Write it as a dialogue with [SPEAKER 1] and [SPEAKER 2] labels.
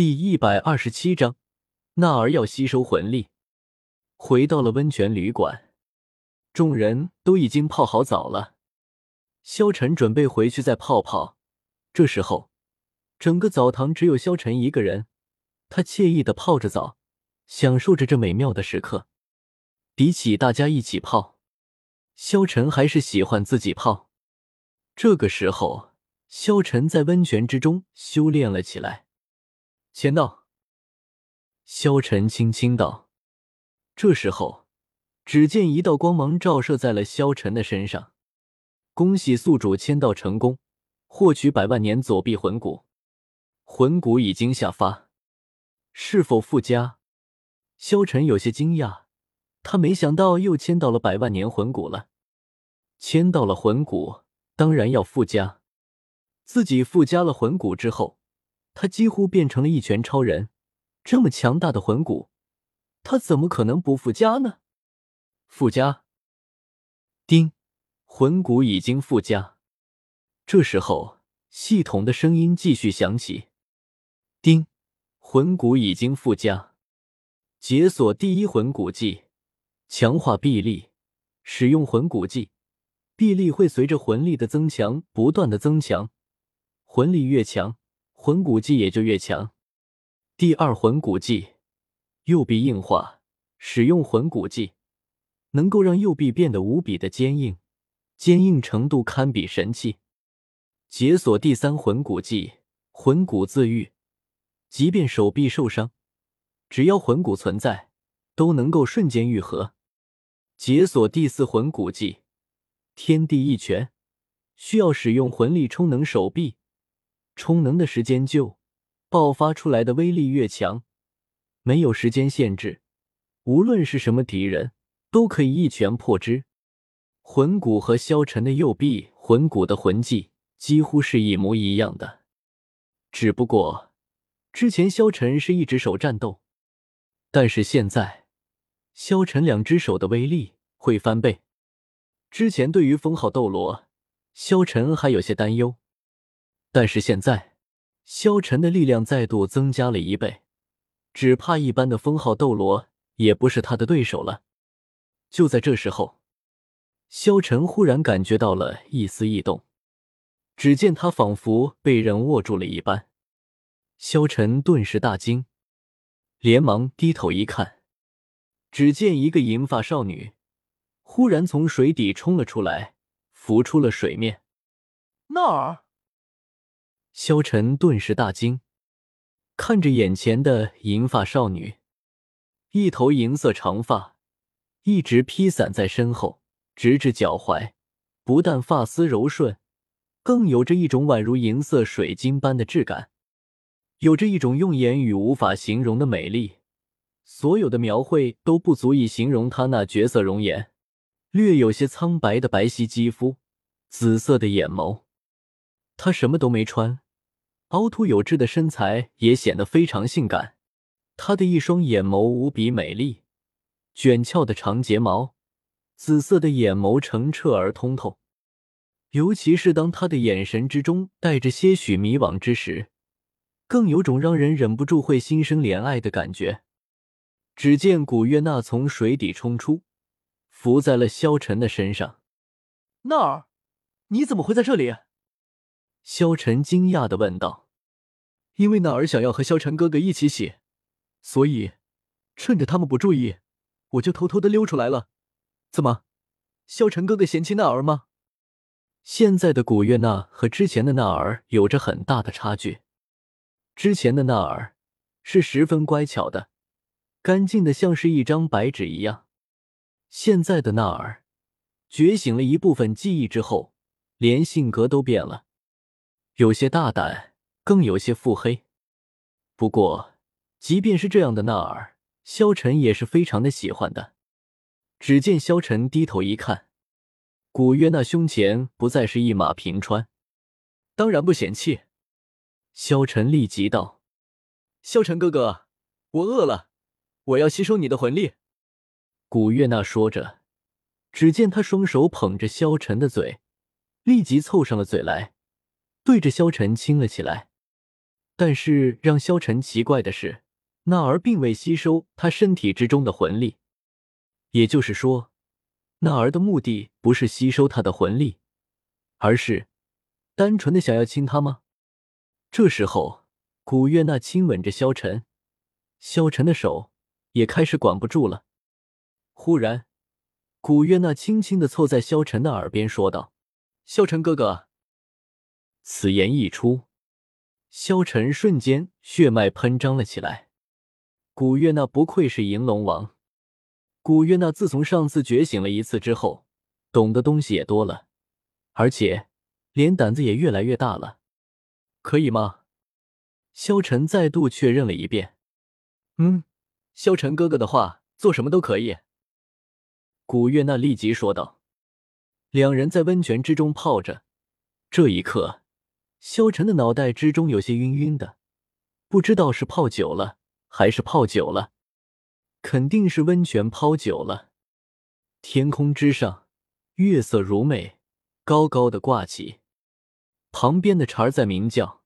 [SPEAKER 1] 第一百二十七章，纳儿要吸收魂力。回到了温泉旅馆，众人都已经泡好澡了。萧晨准备回去再泡泡。这时候，整个澡堂只有萧晨一个人，他惬意的泡着澡，享受着这美妙的时刻。比起大家一起泡，萧晨还是喜欢自己泡。这个时候，萧晨在温泉之中修炼了起来。签到。萧晨轻轻道。这时候，只见一道光芒照射在了萧晨的身上。恭喜宿主签到成功，获取百万年左臂魂骨。魂骨已经下发，是否附加？萧晨有些惊讶，他没想到又签到了百万年魂骨了。签到了魂骨，当然要附加。自己附加了魂骨之后。他几乎变成了一拳超人，这么强大的魂骨，他怎么可能不附加呢？附加，丁，魂骨已经附加。这时候，系统的声音继续响起：丁，魂骨已经附加。解锁第一魂骨技，强化臂力。使用魂骨技，臂力会随着魂力的增强不断的增强，魂力越强。魂骨技也就越强。第二魂骨技，右臂硬化。使用魂骨技，能够让右臂变得无比的坚硬，坚硬程度堪比神器。解锁第三魂骨技，魂骨自愈。即便手臂受伤，只要魂骨存在，都能够瞬间愈合。解锁第四魂骨技，天地一拳。需要使用魂力充能手臂。充能的时间就爆发出来的威力越强，没有时间限制，无论是什么敌人都可以一拳破之。魂骨和萧晨的右臂魂骨的魂技几乎是一模一样的，只不过之前萧晨是一只手战斗，但是现在萧晨两只手的威力会翻倍。之前对于封号斗罗，萧晨还有些担忧。但是现在，萧晨的力量再度增加了一倍，只怕一般的封号斗罗也不是他的对手了。就在这时候，萧晨忽然感觉到了一丝异动，只见他仿佛被人握住了一般。萧晨顿时大惊，连忙低头一看，只见一个银发少女忽然从水底冲了出来，浮出了水面。
[SPEAKER 2] 那儿。
[SPEAKER 1] 萧晨顿时大惊，看着眼前的银发少女，一头银色长发一直披散在身后，直至脚踝。不但发丝柔顺，更有着一种宛如银色水晶般的质感，有着一种用言语无法形容的美丽。所有的描绘都不足以形容她那绝色容颜，略有些苍白的白皙肌肤，紫色的眼眸。他什么都没穿，凹凸有致的身材也显得非常性感。她的一双眼眸无比美丽，卷翘的长睫毛，紫色的眼眸澄澈而通透。尤其是当他的眼神之中带着些许迷惘之时，更有种让人忍不住会心生怜爱的感觉。只见古月娜从水底冲出，浮在了萧晨的身上。
[SPEAKER 2] 娜儿，你怎么会在这里？
[SPEAKER 1] 萧晨惊讶的问道：“
[SPEAKER 2] 因为娜儿想要和萧晨哥哥一起洗，所以趁着他们不注意，我就偷偷的溜出来了。怎么，萧晨哥哥嫌弃娜儿吗？”
[SPEAKER 1] 现在的古月娜和之前的娜儿有着很大的差距。之前的娜儿是十分乖巧的，干净的像是一张白纸一样。现在的娜儿觉醒了一部分记忆之后，连性格都变了。有些大胆，更有些腹黑。不过，即便是这样的纳尔，萧晨也是非常的喜欢的。只见萧晨低头一看，古月娜胸前不再是一马平川，
[SPEAKER 2] 当然不嫌弃。
[SPEAKER 1] 萧晨立即道：“
[SPEAKER 2] 萧晨哥哥，我饿了，我要吸收你的魂力。”
[SPEAKER 1] 古月娜说着，只见他双手捧着萧晨的嘴，立即凑上了嘴来。对着萧晨亲了起来。但是让萧晨奇怪的是，那儿并未吸收他身体之中的魂力，也就是说，那儿的目的不是吸收他的魂力，而是单纯的想要亲他吗？这时候，古月娜亲吻着萧晨，萧晨的手也开始管不住了。忽然，古月娜轻轻的凑在萧晨的耳边说道：“
[SPEAKER 2] 萧晨哥哥。”
[SPEAKER 1] 此言一出，萧晨瞬间血脉喷张了起来。古月娜不愧是银龙王，古月娜自从上次觉醒了一次之后，懂的东西也多了，而且连胆子也越来越大了。
[SPEAKER 2] 可以吗？
[SPEAKER 1] 萧晨再度确认了一遍。
[SPEAKER 2] 嗯，萧晨哥哥的话，做什么都可以。
[SPEAKER 1] 古月娜立即说道。两人在温泉之中泡着，这一刻，萧晨的脑袋之中有些晕晕的，不知道是泡久了还是泡久了，肯定是温泉泡久了。天空之上，月色如美，高高的挂起。旁边的蝉儿在鸣叫。